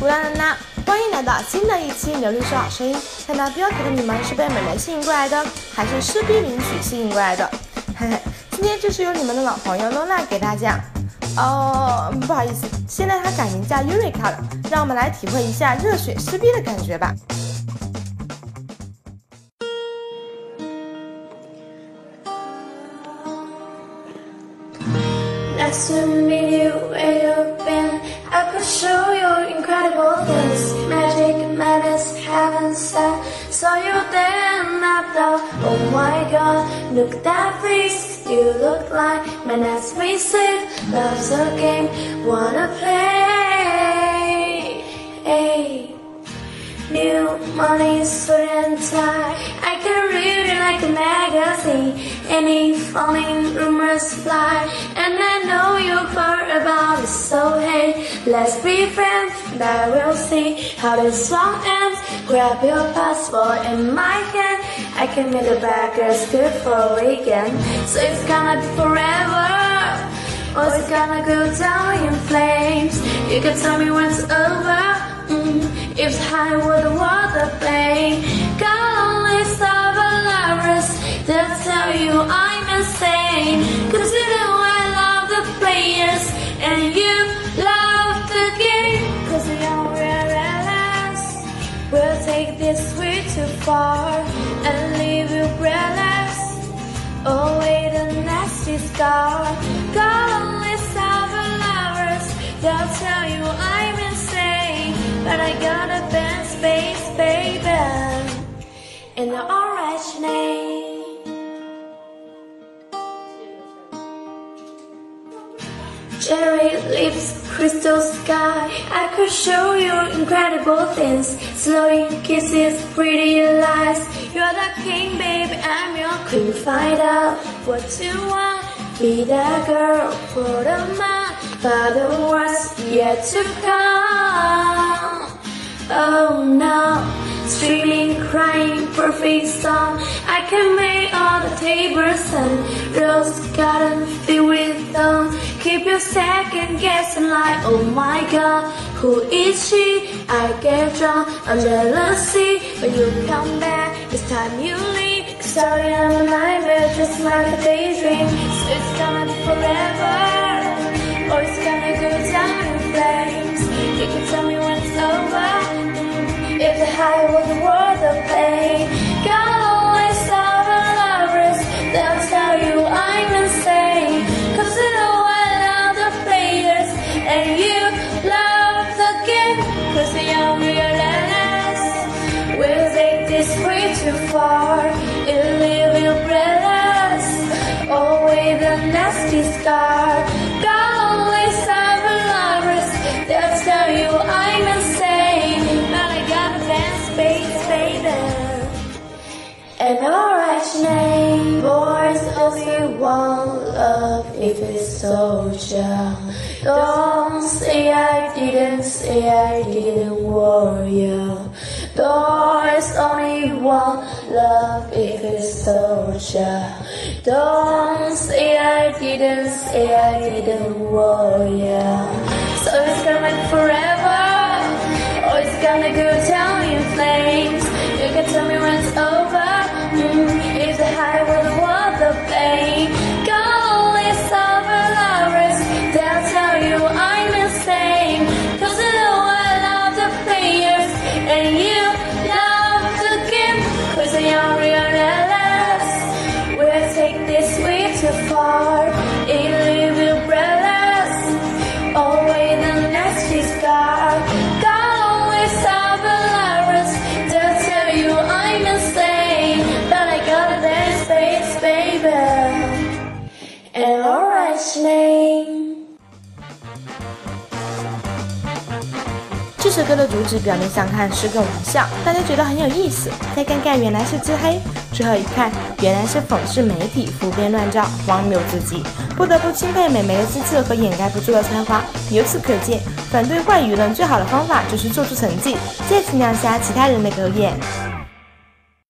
鼓啦啦啦！欢迎来到新的一期牛律师好声音。看到标题的你们是被美眉吸引过来的，还是诗逼领取吸引过来的？嘿嘿，今天就是由你们的老朋友 Lola 给大家。哦，不好意思，现在她改名叫 Eureka 了。让我们来体会一下热血诗逼的感觉吧。Nice to meet you where you've been. I could show you things. Magic, madness, heaven sent. Saw you then I thought, oh my god, look at that face. You look like my next visit. Love's a game, wanna play. Hey. New money, and tie. I can read it like a magazine. Any falling rumors fly. And I know you've heard about it, so hey, let's be friends. And I will see how this song ends. Grab your passport in my hand. I can make the baggers good for a weekend. So it's gonna be forever. Or it's gonna go down in flames. You can tell me when it's over. Mm, if I were the water plane, got only lovers. They'll tell you I'm But I got a blank space, baby. In the orange name. Cherry lips, crystal sky. I could show you incredible things. Slowing kisses, pretty lies. You're the king, baby. I'm your queen. Find out what you want. Be that girl for the man. But the worst yet to come. Oh no, screaming, crying, perfect song. I can make all the tables and rose garden filled with them. Keep your second guessing like, oh my god, who is she? I get drunk on jealousy, but you come back. It's time you leave. Sorry, I'm a nightmare, just like a daydream. So it's gonna be forever, or it's gonna go down in flames. You can tell me when it's over. If the high was worth the pain, got always seven lovers. They'll tell you I'm insane. Cause you know I love the players and you love the game. Cause you don't realize we'll take this way too far. Nasty scar. Got always seven lovers. They'll tell you I'm insane. But I got a blank space, baby. An orange name. Boys only want love if it's soldier. Don't say I didn't say I didn't warn you. Boys only want love if it's soldier. Don't say I didn't say I didn't warn you. So it's gonna be forever. Or it's gonna go down in flames. 这首歌的主旨表面上看是个玩笑，大家觉得很有意思。再看看，原来是自黑。最后一看，原来是讽刺媒体胡编乱造，荒谬至极。不得不钦佩美眉的资质和掩盖不住的才华。由此可见，反对坏舆论最好的方法就是做出成绩，再衡量下其他人的狗眼。